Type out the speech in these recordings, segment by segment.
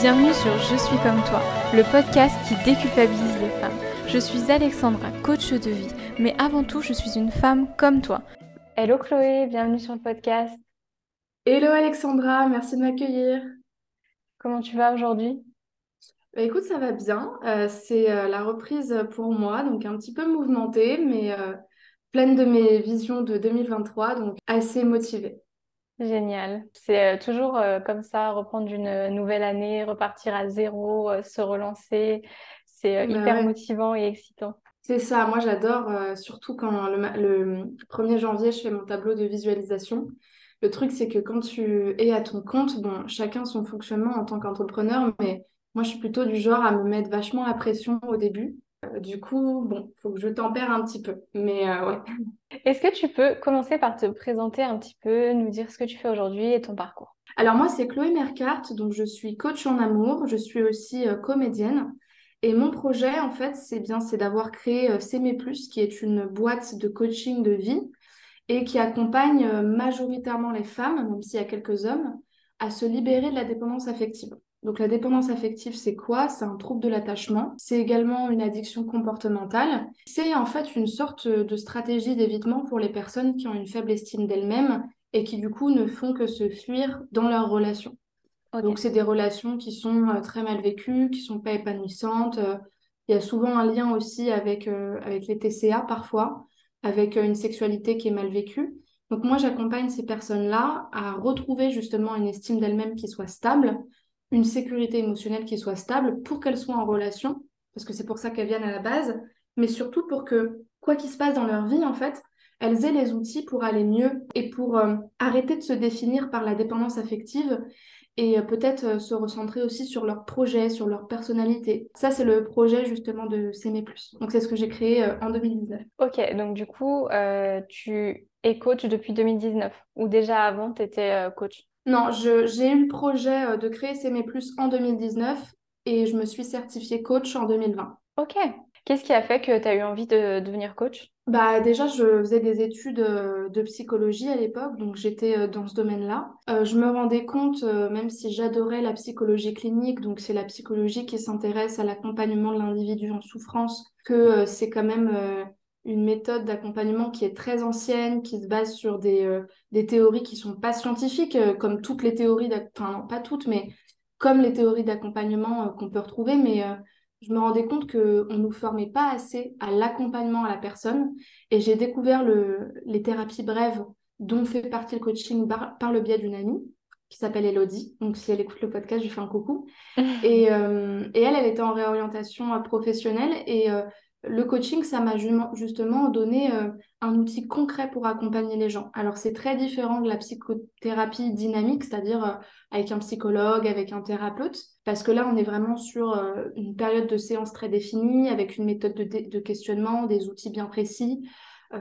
Bienvenue sur Je suis comme toi, le podcast qui déculpabilise les femmes. Je suis Alexandra, coach de vie, mais avant tout, je suis une femme comme toi. Hello Chloé, bienvenue sur le podcast. Hello Alexandra, merci de m'accueillir. Comment tu vas aujourd'hui? Bah, écoute, ça va bien. Euh, c'est euh, la reprise pour moi, donc un petit peu mouvementée, mais euh, pleine de mes visions de 2023, donc assez motivée. Génial. C'est toujours comme ça, reprendre une nouvelle année, repartir à zéro, se relancer. C'est Bah hyper ouais, motivant et excitant. c'est ça. Moi, j'adore, surtout quand le 1er janvier, je fais mon tableau de visualisation. Le truc, c'est que quand tu es à ton compte, bon, chacun son fonctionnement en tant qu'entrepreneur, mais moi, je suis plutôt du genre à me mettre vachement la pression au début. Euh, du coup, bon, faut que je tempère un petit peu. Mais euh, ouais. Est-ce que tu peux commencer par te présenter un petit peu, nous dire ce que tu fais aujourd'hui et ton parcours? Alors moi, c'est Chloé Mercart, donc je suis coach en amour, je suis aussi euh, comédienne. Et mon projet, en fait, c'est bien, c'est d'avoir créé euh, S'aimer plus, qui est une boîte de coaching de vie et qui accompagne majoritairement les femmes, même s'il y a quelques hommes, à se libérer de la dépendance affective. Donc la dépendance affective, c'est quoi? C'est un trouble de l'attachement. C'est également une addiction comportementale. C'est en fait une sorte de stratégie d'évitement pour les personnes qui ont une faible estime d'elles-mêmes et qui du coup ne font que se fuir dans leurs relations. Donc c'est des relations qui sont euh, très mal vécues, qui sont pas épanouissantes. Il y a souvent un lien aussi avec, euh, avec les TCA parfois, avec euh, une sexualité qui est mal vécue. Donc moi j'accompagne ces personnes-là à retrouver justement une estime d'elles-mêmes qui soit stable, une sécurité émotionnelle qui soit stable pour qu'elles soient en relation, parce que c'est pour ça qu'elles viennent à la base, mais surtout pour que quoi qu'il se passe dans leur vie en fait, elles aient les outils pour aller mieux et pour euh, arrêter de se définir par la dépendance affective et euh, peut-être euh, se recentrer aussi sur leur projet, sur leur personnalité. Ça, c'est le projet justement de S'aimer plus. Donc, c'est ce que j'ai créé en 2019. Ok, donc du coup, tu es coach depuis 2019 ou déjà avant, tu étais coach? Non, je- j'ai eu le projet euh, de créer S'aimer plus en 2019 et je me suis certifiée coach en 2020. Ok. Qu'est-ce qui a fait que tu as eu envie de devenir coach? Bah, déjà, je faisais des études euh, de psychologie à l'époque, donc j'étais euh, dans ce domaine-là. Euh, je me rendais compte, même si j'adorais la psychologie clinique, donc c'est la psychologie qui s'intéresse à l'accompagnement de l'individu en souffrance, que c'est quand même une méthode d'accompagnement qui est très ancienne, qui se base sur des, euh, des théories qui sont pas scientifiques, euh, comme toutes les théories, enfin non, pas toutes, mais comme les théories d'accompagnement euh, qu'on peut retrouver, mais je me rendais compte qu'on ne nous formait pas assez à l'accompagnement à la personne. Et j'ai découvert le, les thérapies brèves dont fait partie le coaching par, par le biais d'une amie qui s'appelle Elodie. Donc si elle écoute le podcast, je lui fais un coucou. Et, euh, et elle, elle était en réorientation professionnelle et euh, le coaching, ça m'a ju- justement donné euh, un outil concret pour accompagner les gens. Alors c'est très différent de la psychothérapie dynamique, c'est-à-dire euh, avec un psychologue, avec un thérapeute, parce que là, on est vraiment sur euh, une période de séance très définie, avec une méthode de, questionnement, des outils bien précis.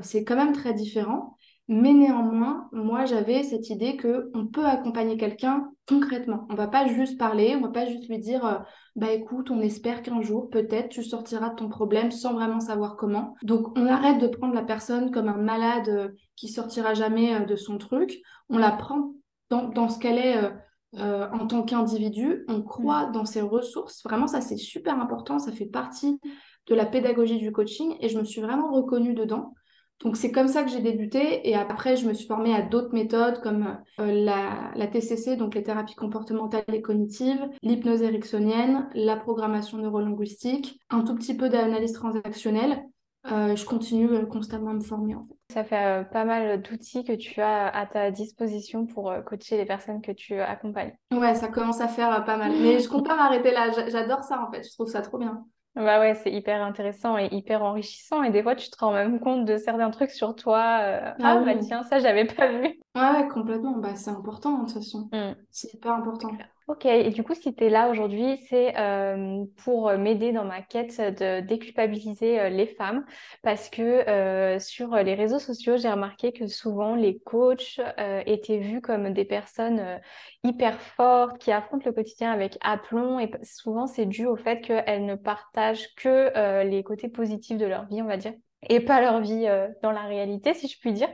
C'est quand même très différent. Mais néanmoins, moi, j'avais cette idée que on peut accompagner quelqu'un concrètement. On va pas juste parler, on va pas juste lui dire, euh, bah écoute, on espère qu'un jour, peut-être, tu sortiras de ton problème sans vraiment savoir comment. Donc, on arrête de prendre la personne comme un malade euh, qui sortira jamais euh, de son truc. On la prend dans, dans ce qu'elle est euh, euh, en tant qu'individu. On Mm. croit dans ses ressources. Vraiment, ça, c'est super important. Ça fait partie de la pédagogie du coaching et je me suis vraiment reconnue dedans. Donc c'est comme ça que j'ai débuté et après je me suis formée à d'autres méthodes comme euh, la, la TCC, donc les thérapies comportementales et cognitives, l'hypnose ericksonienne, la programmation neurolinguistique, un tout petit peu d'analyse transactionnelle. Euh, je continue euh, constamment à me former en fait. Ça fait pas mal d'outils que tu as à ta disposition pour coacher les personnes que tu accompagnes. Ouais, ça commence à faire pas mal. Mais je compte pas m'arrêter là. J'a- J'adore ça en fait. Je trouve ça trop bien. Bah ouais, c'est hyper intéressant et hyper enrichissant. Et des fois, tu te rends même compte de certains trucs sur toi. euh, Ah Ah bah tiens, ça, j'avais pas vu. Ouais, complètement. Bah, c'est important de toute façon. Mm. C'est hyper important. Ok, et du coup, si tu es là aujourd'hui, c'est euh, pour m'aider dans ma quête de déculpabiliser euh, les femmes, parce que euh, sur les réseaux sociaux, j'ai remarqué que souvent les coachs étaient vus comme des personnes hyper fortes qui affrontent le quotidien avec aplomb, et souvent c'est dû au fait qu'elles ne partagent que les côtés positifs de leur vie, on va dire. Et pas leur vie euh, dans la réalité, si je puis dire.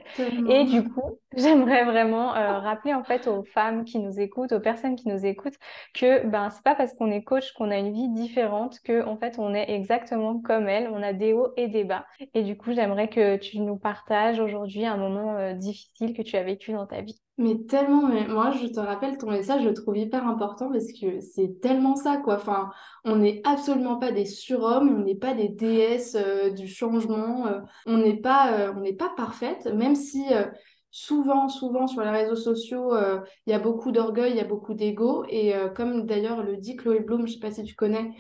Et du coup, j'aimerais vraiment euh, rappeler en fait aux femmes qui nous écoutent, aux personnes qui nous écoutent, que ben c'est pas parce qu'on est coach qu'on a une vie différente, que en fait on est exactement comme elles, on a des hauts et des bas. Et du coup, j'aimerais que tu nous partages aujourd'hui un moment euh, difficile que tu as vécu dans ta vie. Mais tellement, mais moi je te rappelle ton message, je le trouve hyper important parce que c'est tellement ça quoi. Enfin, on n'est absolument pas des surhommes, on n'est pas des déesses euh, du changement, euh, on n'est pas, euh, on n'est pas parfaite, même si souvent, souvent sur les réseaux sociaux, il y a beaucoup d'orgueil, il y a beaucoup d'ego. Et comme d'ailleurs le dit Chloé Bloom, je sais pas si tu connais,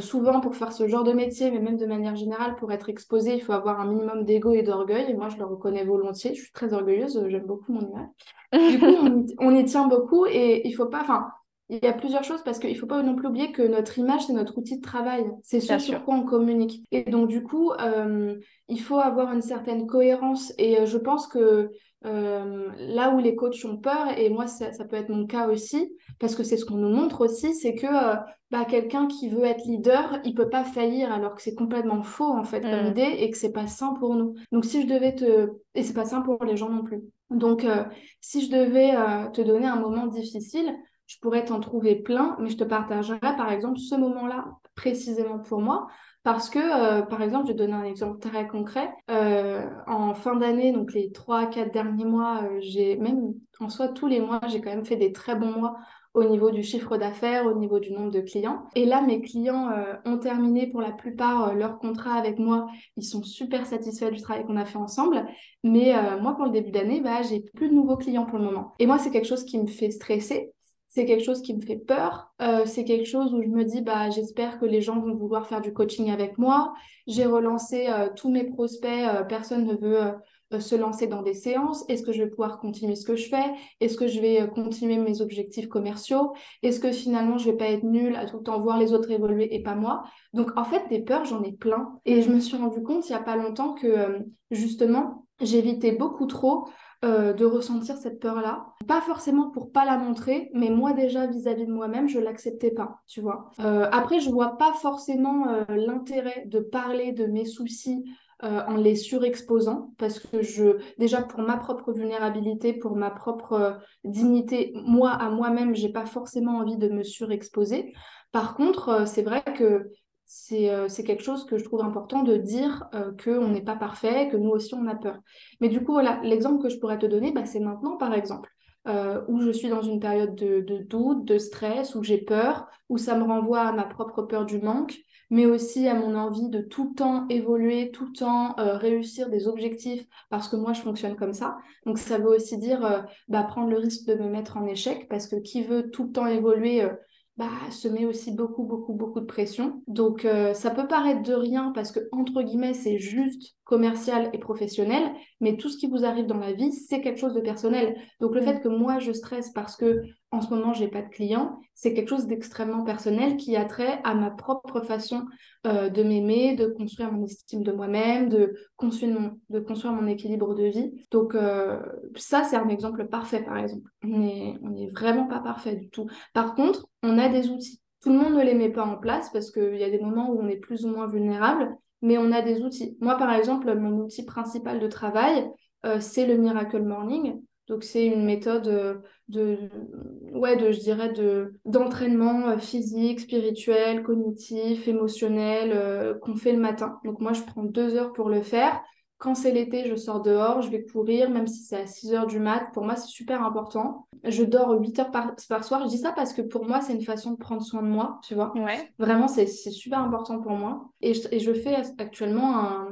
souvent pour faire ce genre de métier, mais même de manière générale, pour être exposé, il faut avoir un minimum d'ego et d'orgueil. Et moi, je le reconnais volontiers. Je suis très orgueilleuse, j'aime beaucoup mon image. Du coup, on, y tient beaucoup et il faut pas. Enfin, il y a plusieurs choses parce qu'il ne faut pas non plus oublier que notre image, c'est notre outil de travail. C'est ce sur quoi on communique. Et donc, du coup, euh, il faut avoir une certaine cohérence. Et euh, je pense que euh, là où les coachs ont peur, et moi, ça, peut être mon cas aussi, parce que c'est ce qu'on nous montre aussi, c'est que bah, quelqu'un qui veut être leader, il peut pas faillir, alors que c'est complètement faux, en fait, comme mm. idée, et que c'est pas sain pour nous. Donc, si je devais te... Et c'est pas sain pour les gens non plus. Donc, si je devais te donner un moment difficile, je pourrais t'en trouver plein, mais je te partagerai par exemple ce moment-là précisément pour moi. Parce que, euh, par exemple, je vais donner un exemple très concret. Euh, en fin d'année, donc les trois, quatre derniers mois, euh, j'ai même en soi tous les mois, j'ai quand même fait des très bons mois au niveau du chiffre d'affaires, au niveau du nombre de clients. Et là, mes clients ont terminé pour la plupart leur contrat avec moi. Ils sont super satisfaits du travail qu'on a fait ensemble. Mais moi, pour le début d'année, bah, j'ai plus de nouveaux clients pour le moment. Et moi, c'est quelque chose qui me fait stresser c'est quelque chose qui me fait peur. Euh, c'est quelque chose où je me dis, bah, j'espère que les gens vont vouloir faire du coaching avec moi. J'ai relancé euh, tous mes prospects. Euh, personne ne veut se lancer dans des séances. Est-ce que je vais pouvoir continuer ce que je fais? Est-ce que je vais continuer mes objectifs commerciaux? Est-ce que finalement, je vais pas être nulle à tout le temps voir les autres évoluer et pas moi? Donc, en fait, des peurs, j'en ai plein. Et je me suis rendu compte il n'y a pas longtemps que, justement, j'évitais beaucoup trop euh, de ressentir cette peur-là. Pas forcément pour pas la montrer, mais moi déjà vis-à-vis de moi-même, je l'acceptais pas, tu vois. Euh, après, je vois pas forcément euh, l'intérêt de parler de mes soucis en les surexposant, parce que je, déjà pour ma propre vulnérabilité, pour ma propre dignité, moi à moi-même, j'ai pas forcément envie de me surexposer. Par contre, c'est vrai que c'est quelque chose que je trouve important de dire euh, qu'on n'est pas parfait, que nous aussi on a peur. Mais du coup, voilà, l'exemple que je pourrais te donner, bah, c'est maintenant par exemple, euh, où je suis dans une période de, doute, de stress, où j'ai peur, où ça me renvoie à ma propre peur du manque, mais aussi à mon envie de tout le temps évoluer, tout le temps réussir des objectifs, parce que moi je fonctionne comme ça. Donc ça veut aussi dire bah, prendre le risque de me mettre en échec, parce que qui veut tout le temps évoluer bah, se met aussi beaucoup, beaucoup, beaucoup de pression. Donc, euh, ça peut paraître de rien parce que, entre guillemets, c'est juste commercial et professionnel, mais tout ce qui vous arrive dans la vie, c'est quelque chose de personnel. Donc, le mm. fait que moi, je stresse parce que en ce moment, j'ai pas de clients, c'est quelque chose d'extrêmement personnel qui a trait à ma propre façon euh, de m'aimer, de construire mon estime de moi-même, de construire mon, équilibre de vie. Donc euh, ça, c'est un exemple parfait, par exemple. On n'est vraiment pas parfait du tout. Par contre, on a des outils. Tout le monde ne les met pas en place parce qu'il y a des moments où on est plus ou moins vulnérable, mais on a des outils. Moi, par exemple, mon outil principal de travail, euh, c'est le Miracle Morning. Donc c'est une méthode euh, de, ouais, de, je dirais, de, d'entraînement euh, physique, spirituel, cognitif, émotionnel euh, qu'on fait le matin. Donc moi, je prends deux heures pour le faire. Quand c'est l'été, je sors dehors, je vais courir, même si c'est à 6 heures du mat. Pour moi, c'est super important. Je dors 8 heures par, par, soir. Je dis ça parce que pour moi, c'est une façon de prendre soin de moi, tu vois. Ouais. Vraiment, c'est, c'est super important pour moi. Et je, et je fais actuellement un,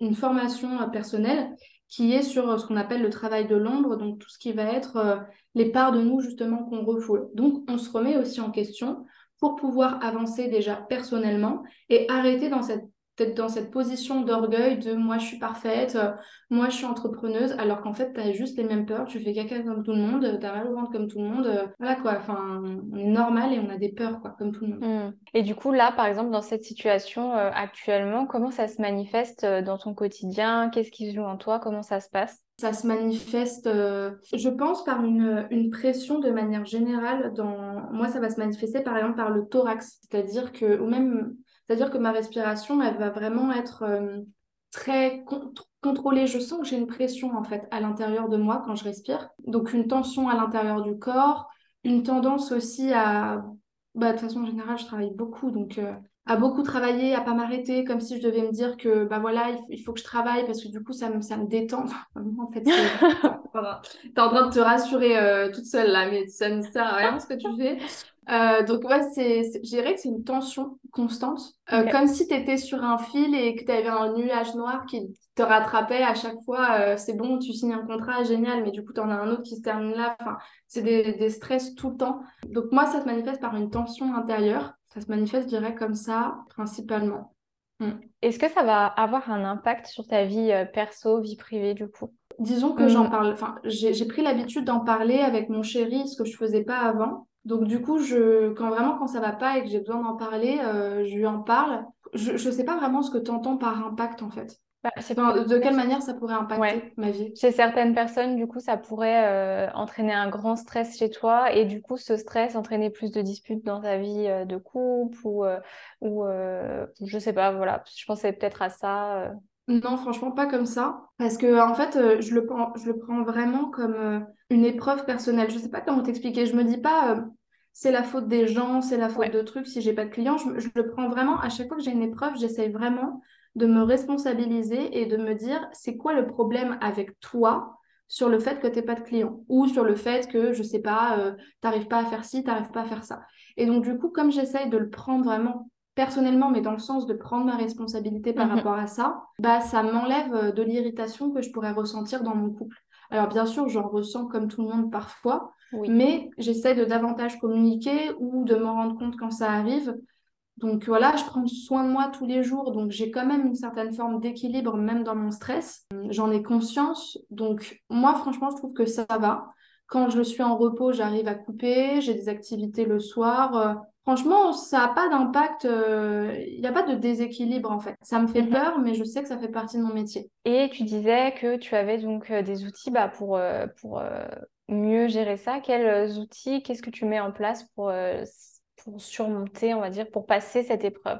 une formation personnelle qui est sur euh, ce qu'on appelle le travail de l'ombre, donc tout ce qui va être euh, les parts de nous justement qu'on refoule. Donc on se remet aussi en question pour pouvoir avancer déjà personnellement et arrêter dans cette peut-être dans cette position d'orgueil de moi je suis parfaite, euh, moi je suis entrepreneuse, alors qu'en fait tu as juste les mêmes peurs, tu fais caca comme tout le monde, tu as mal au ventre comme tout le monde, euh, voilà quoi, enfin on est normal et on a des peurs quoi, comme tout le monde. Mmh. Et du coup là par exemple dans cette situation euh, actuellement, comment ça se manifeste dans ton quotidien? Qu'est-ce qui se joue en toi? Comment ça se passe? Ça se manifeste, je pense, par une, une, pression de manière générale. Dans... Moi, ça va se manifester par exemple par le thorax, c'est-à-dire que, ou même c'est-à-dire que ma respiration, elle va vraiment être, euh, très contrôlée. Je sens que j'ai une pression en fait à l'intérieur de moi quand je respire. Donc une tension à l'intérieur du corps, une tendance aussi à... Bah, de façon générale, je travaille beaucoup, donc euh, à beaucoup travailler, à pas m'arrêter, comme si je devais me dire que bah voilà, il, faut que je travaille parce que du coup ça me, ça me détend. en fait, t'es en train de te rassurer euh, toute seule là, mais ça ne sert à rien ce que tu fais. Euh, donc ouais, c'est, je dirais que c'est une tension constante, euh, comme si tu étais sur un fil et que tu avais un nuage noir qui te rattrapait à chaque fois. c'est bon, tu signes un contrat, génial, mais du coup tu en as un autre qui se termine là. Enfin, c'est des, des stress tout le temps. Donc moi, ça se manifeste par une tension intérieure. Ça se manifeste, je dirais, comme ça, principalement. Mm. Est-ce que ça va avoir un impact sur ta vie euh, perso, vie privée, du coup? Disons que j'en mm. parle, enfin, j'ai pris l'habitude d'en parler avec mon chéri, ce que je faisais pas avant. Donc du coup, je, quand vraiment quand ça va pas et que j'ai besoin d'en parler, euh, je lui en parle. Je ne sais pas vraiment ce que tu entends par impact en fait. Bah, de quelle manière ça pourrait impacter ma vie? Chez certaines personnes, du coup, ça pourrait euh, entraîner un grand stress chez toi et du coup, ce stress entraîner plus de disputes dans ta vie euh, de couple ou, ou je sais pas, voilà. Je pensais peut-être à ça. Non, franchement, pas comme ça. Parce que, en fait, je, le prends, je le prends vraiment comme une épreuve personnelle. Je sais pas comment t'expliquer. Je me dis pas c'est la faute des gens, c'est la faute de trucs si j'ai pas de clients. Je, je, le prends vraiment, à chaque fois que j'ai une épreuve, j'essaye vraiment de me responsabiliser et de me dire c'est quoi le problème avec toi sur le fait que tu pas de clients ou sur le fait que, je sais pas, euh, tu n'arrives pas à faire ci, tu n'arrives pas à faire ça. Et donc, du coup, comme j'essaye de le prendre vraiment personnellement, mais dans le sens de prendre ma responsabilité par mhm. rapport à ça, bah, ça m'enlève euh, de l'irritation que je pourrais ressentir dans mon couple. Alors, bien sûr, j'en ressens comme tout le monde parfois, mais j'essaie de davantage communiquer ou de m'en rendre compte quand ça arrive donc voilà, je prends soin de moi tous les jours, donc j'ai quand même une certaine forme d'équilibre même dans mon stress. J'en ai conscience, donc moi franchement je trouve que ça va. Quand je suis en repos, j'arrive à couper, j'ai des activités le soir. Euh, franchement, ça n'a pas d'impact, euh, il n'y a pas de déséquilibre en fait. Ça me fait mhm. peur, mais je sais que ça fait partie de mon métier. Et tu disais que tu avais donc euh, des outils bah, pour, pour mieux gérer ça. Quels outils, qu'est-ce que tu mets en place pour pour surmonter, on va dire, pour passer cette épreuve?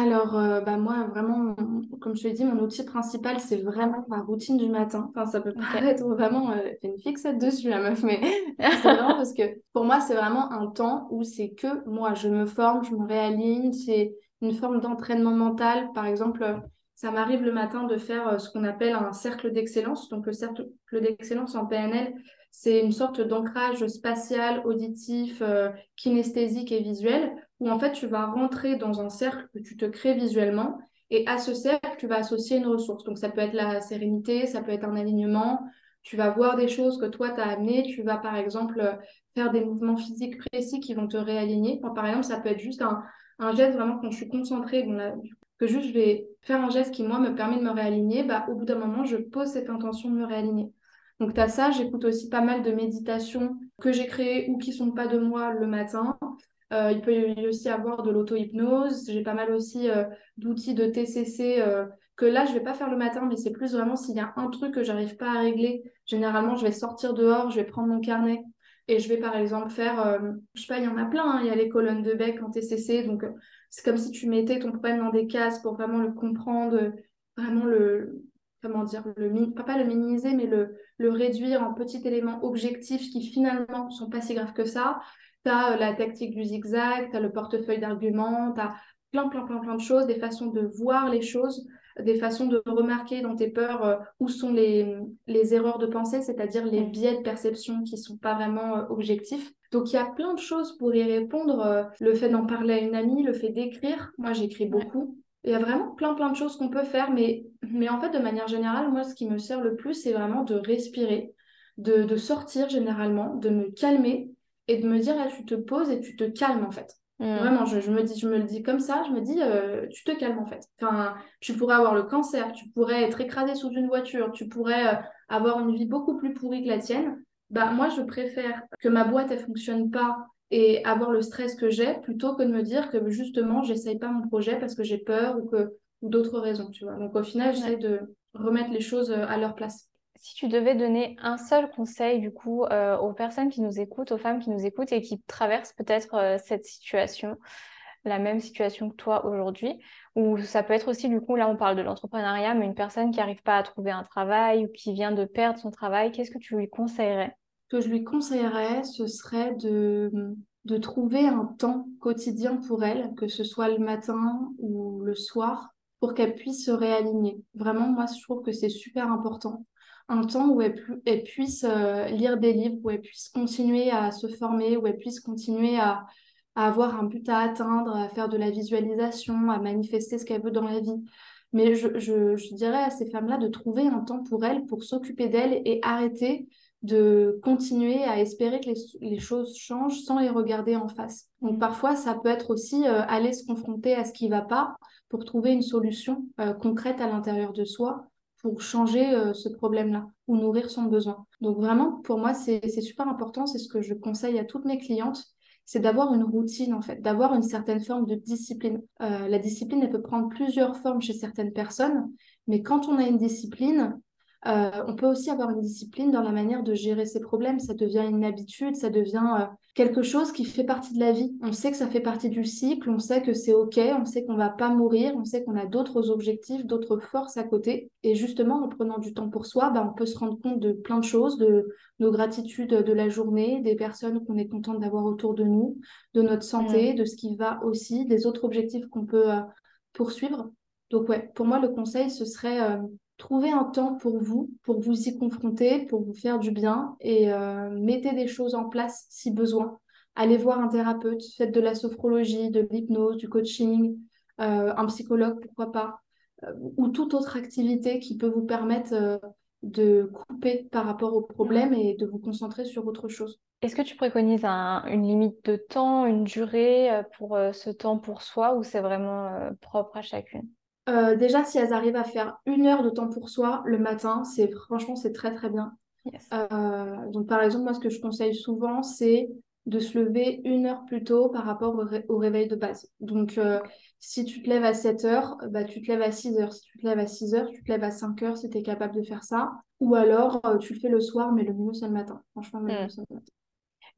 Alors, euh, bah moi, vraiment, comme je te l'ai dit, mon outil principal, c'est vraiment ma routine du matin. Enfin, ça peut paraître vraiment euh, une fixette dessus, la meuf, mais c'est vraiment parce que pour moi, c'est vraiment un temps où c'est que moi, je me forme, je me réaligne, c'est une forme d'entraînement mental. Par exemple, ça m'arrive le matin de faire euh, ce qu'on appelle un cercle d'excellence. Donc, le cercle d'excellence en PNL, c'est une sorte d'ancrage spatial, auditif, euh, kinesthésique et visuel, où en fait tu vas rentrer dans un cercle que tu te crées visuellement, et à ce cercle, tu vas associer une ressource. Donc ça peut être la sérénité, ça peut être un alignement, tu vas voir des choses que toi tu as amenées, tu vas par exemple faire des mouvements physiques précis qui vont te réaligner. par exemple, ça peut être juste un, geste vraiment quand je suis concentrée, que juste je vais faire un geste qui moi me permet de me réaligner, bah, au bout d'un moment, je pose cette intention de me réaligner. Donc, tu as ça. J'écoute aussi pas mal de méditations que j'ai créées ou qui sont pas de moi le matin. Euh, il peut y aussi avoir de l'auto-hypnose. J'ai pas mal aussi euh, d'outils de TCC euh, que là, je vais pas faire le matin, mais c'est plus vraiment s'il y a un truc que j'arrive pas à régler. Généralement, je vais sortir dehors, je vais prendre mon carnet et je vais par exemple faire, je sais pas, il y en a plein. Hein. Il y a les colonnes de bec en TCC. Donc, c'est comme si tu mettais ton problème dans des cases pour vraiment le comprendre, vraiment le, comment dire, le, pas le minimiser, mais le, le réduire en petits éléments objectifs qui finalement sont pas si graves que ça. Tu as euh, la tactique du zigzag, tu as le portefeuille d'arguments, tu as plein, plein, plein, plein de choses, des façons de voir les choses, des façons de remarquer dans tes peurs euh, où sont les, les erreurs de pensée, c'est-à-dire les biais de perception qui sont pas vraiment euh, objectifs. Donc il y a plein de choses pour y répondre. le fait d'en parler à une amie, le fait d'écrire. Moi, j'écris beaucoup. Il y a vraiment plein plein de choses qu'on peut faire, mais, mais en fait, de manière générale, moi, ce qui me sert le plus, c'est vraiment de respirer, de, sortir généralement, de me calmer et de me dire, là, tu te poses et tu te calmes en fait. Mmh. Vraiment, je, me dis, je me le dis comme ça, je me dis, euh, tu te calmes en fait. Enfin, tu pourrais avoir le cancer, tu pourrais être écrasé sous une voiture, tu pourrais euh, avoir une vie beaucoup plus pourrie que la tienne. Bah, moi, je préfère que ma boîte, elle fonctionne pas et avoir le stress que j'ai plutôt que de me dire que justement j'essaye pas mon projet parce que j'ai peur ou que ou d'autres raisons tu vois donc au final j'essaie de remettre les choses euh, à leur place si tu devais donner un seul conseil du coup euh, aux personnes qui nous écoutent aux femmes qui nous écoutent et qui traversent peut-être euh, cette situation la même situation que toi aujourd'hui Ou ça peut être aussi, du coup, là on parle de l'entrepreneuriat, mais une personne qui n'arrive pas à trouver un travail ou qui vient de perdre son travail, qu'est-ce que tu lui conseillerais? Ce que je lui conseillerais, ce serait de, de trouver un temps quotidien pour elle, que ce soit le matin ou le soir, pour qu'elle puisse se réaligner. Vraiment, moi, je trouve que c'est super important. Un temps où elle, puisse euh, lire des livres, où elle puisse continuer à se former, où elle puisse continuer à, avoir un but à atteindre, à faire de la visualisation, à manifester ce qu'elle veut dans la vie. Mais je, je dirais à ces femmes-là de trouver un temps pour elles, pour s'occuper d'elles et arrêter de continuer à espérer que les, choses changent sans les regarder en face. Donc parfois, ça peut être aussi euh, aller se confronter à ce qui ne va pas pour trouver une solution euh, concrète à l'intérieur de soi pour changer euh, ce problème-là ou nourrir son besoin. Donc vraiment, pour moi, c'est super important, c'est ce que je conseille à toutes mes clientes, c'est d'avoir une routine en fait, d'avoir une certaine forme de discipline. la discipline, elle peut prendre plusieurs formes chez certaines personnes, mais quand on a une discipline, euh, on peut aussi avoir une discipline dans la manière de gérer ses problèmes. Ça devient une habitude, ça devient euh, quelque chose qui fait partie de la vie. On sait que ça fait partie du cycle, on sait que c'est OK, on sait qu'on va pas mourir, on sait qu'on a d'autres objectifs, d'autres forces à côté. Et justement, en prenant du temps pour soi, bah, on peut se rendre compte de plein de choses, de nos gratitudes de la journée, des personnes qu'on est content d'avoir autour de nous, de notre santé, de ce qui va aussi, des autres objectifs qu'on peut euh, poursuivre. Donc ouais, pour moi, le conseil, ce serait Trouvez un temps pour vous, pour vous y confronter, pour vous faire du bien et euh, mettez des choses en place si besoin. Allez voir un thérapeute, faites de la sophrologie, de l'hypnose, du coaching, euh, un psychologue, pourquoi pas, euh, ou toute autre activité qui peut vous permettre de couper par rapport au problème et de vous concentrer sur autre chose. Est-ce que tu préconises une limite de temps, une durée pour ce temps pour soi ou c'est vraiment propre à chacune? Euh, déjà, si elles arrivent à faire une heure de temps pour soi le matin, c'est franchement, c'est très très bien. Euh, donc, par exemple, moi, ce que je conseille souvent, c'est de se lever une heure plus tôt par rapport au, réveil de base. Donc, euh, si tu te lèves à 7 heures, bah, tu te lèves à 6 heures. Si tu te lèves à 6 heures, tu te lèves à 5 heures si tu es capable de faire ça. Ou alors, tu le fais le soir, mais le mieux, c'est le matin. Franchement, le mieux, hmm. c'est le matin.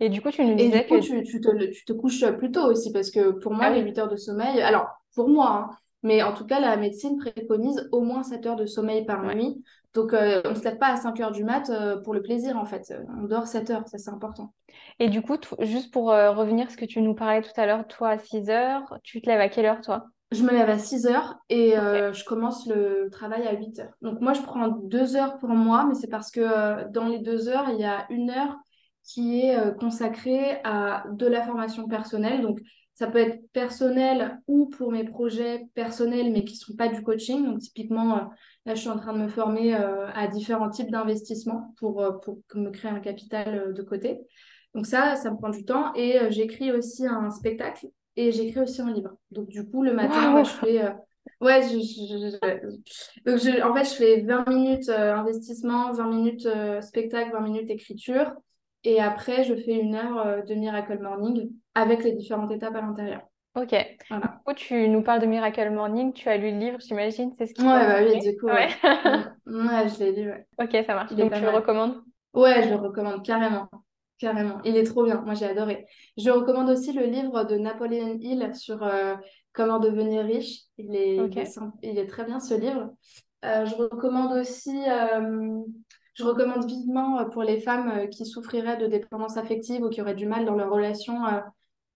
Et du coup, tu nous disais que... tu, tu, te, tu, te, couches plus tôt aussi, parce que pour moi, ah les 8 heures de sommeil... Alors, pour moi, hein, mais en tout cas, la médecine préconise au moins 7 heures de sommeil par nuit. Donc, euh, on ne se lève pas à 5 heures du mat euh, pour le plaisir, en fait. On dort 7 heures, ça c'est important. Et du coup, juste pour euh, revenir à ce que tu nous parlais tout à l'heure, toi à 6 heures, tu te lèves à quelle heure, toi? Je me lève à 6 heures et je commence le travail à 8 heures. Donc, moi, je prends 2 heures pour moi, mais c'est parce que dans les 2 heures, il y a une heure qui est consacrée à de la formation personnelle. Donc, ça peut être personnel ou pour mes projets personnels, mais qui ne sont pas du coaching. Donc, typiquement, euh, là, je suis en train de me former euh, à différents types d'investissements pour, euh, pour me créer un capital de côté. Donc, ça, ça me prend du temps. Et j'écris aussi un spectacle et j'écris aussi un livre. Donc, du coup, le matin, je fais. Ouais, je, en fait, je fais 20 minutes investissement, 20 minutes spectacle, 20 minutes écriture. Et après, je fais une heure de Miracle Morning avec les différentes étapes à l'intérieur. Ok. Du coup, tu nous parles de Miracle Morning, tu as lu le livre, j'imagine, c'est ce qui Ouais, bah oui, du coup. Ouais, ouais. je l'ai lu, ouais. Ok, ça marche. Donc, tu le recommandes? Ouais, je le recommande carrément. Carrément. Il est trop bien. Moi, j'ai adoré. Je recommande aussi le livre de Napoléon Hill sur euh, comment devenir riche. Il est, il, est très bien, ce livre. Euh, je recommande aussi. Euh, je recommande vivement pour les femmes qui souffriraient de dépendance affective ou qui auraient du mal dans leur relation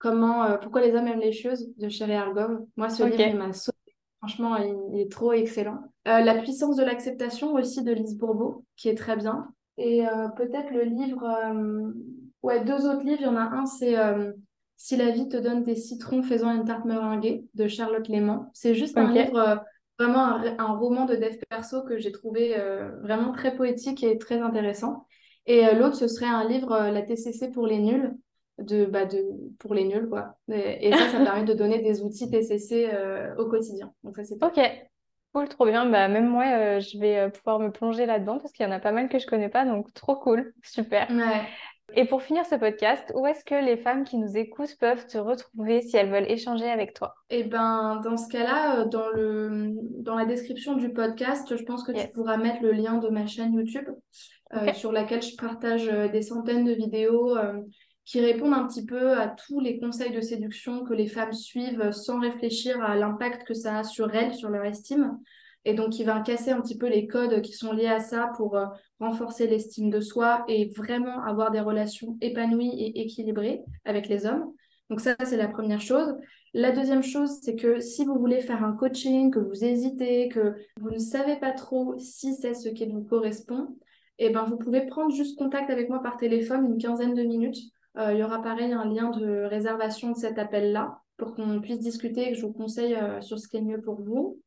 Comment, euh, pourquoi les hommes aiment les choses de Sherry Argov. Moi, ce livre, il m'a sauvé. Franchement, il, est trop excellent. Euh, la puissance de l'acceptation aussi de Lise Bourbeau, qui est très bien. Et euh, peut-être le livre, ouais, deux autres livres. Il y en a un, c'est Si la vie te donne des citrons, faisant une tarte meringuée de Charlotte Léman. C'est juste un livre, vraiment un, un, roman de dev perso que j'ai trouvé vraiment très poétique et très intéressant. Et l'autre, ce serait un livre, La TCC pour les nuls, de, bah de, pour les nuls. Quoi. Et, ça, ça permet de donner des outils TCC euh, au quotidien. Donc ça, c'est Ok, cool, trop bien. Bah, même moi, euh, je vais euh, pouvoir me plonger là-dedans parce qu'il y en a pas mal que je connais pas. Donc trop cool, super. Ouais. Et pour finir ce podcast, où est-ce que les femmes qui nous écoutent peuvent te retrouver si elles veulent échanger avec toi? Eh ben, dans ce cas-là, dans, le, dans la description du podcast, je pense que tu pourras mettre le lien de ma chaîne YouTube sur laquelle je partage des centaines de vidéos qui répondent un petit peu à tous les conseils de séduction que les femmes suivent sans réfléchir à l'impact que ça a sur elles, sur leur estime. Et donc, il va casser un petit peu les codes qui sont liés à ça pour euh, renforcer l'estime de soi et vraiment avoir des relations épanouies et équilibrées avec les hommes. Donc ça, c'est la première chose. La deuxième chose, c'est que si vous voulez faire un coaching, que vous hésitez, que vous ne savez pas trop si c'est ce qui vous correspond, eh ben, vous pouvez prendre juste contact avec moi par téléphone une quinzaine de minutes. Euh, il y aura pareil un lien de réservation de cet appel-là pour qu'on puisse discuter et que je vous conseille euh, sur ce qui est mieux pour vous.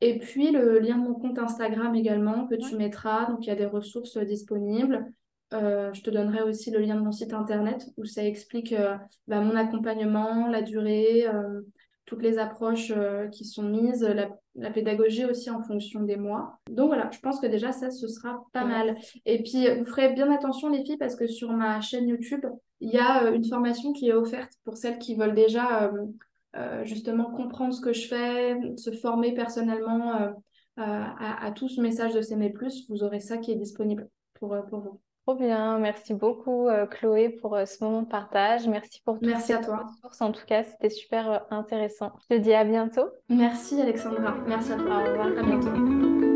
Et puis le lien de mon compte Instagram également que tu mettras. Donc il y a des ressources disponibles. Euh, je te donnerai aussi le lien de mon site internet où ça explique euh, bah, mon accompagnement, la durée, euh, toutes les approches qui sont mises, la, pédagogie aussi en fonction des mois. Donc voilà, je pense que déjà ça, ce sera pas mal. Et puis, vous ferez bien attention les filles parce que sur ma chaîne YouTube, il y a une formation qui est offerte pour celles qui veulent déjà euh, justement comprendre ce que je fais, se former personnellement euh, euh, à, tout ce message de S'aimer Plus, vous aurez ça qui est disponible pour, pour vous. Trop bien, merci beaucoup Chloé pour ce moment de partage. Merci pour toutes merci ces à toi. ressources. En tout cas, c'était super intéressant. Je te dis à bientôt. Merci Alexandra. Merci à toi. Au revoir. À bientôt.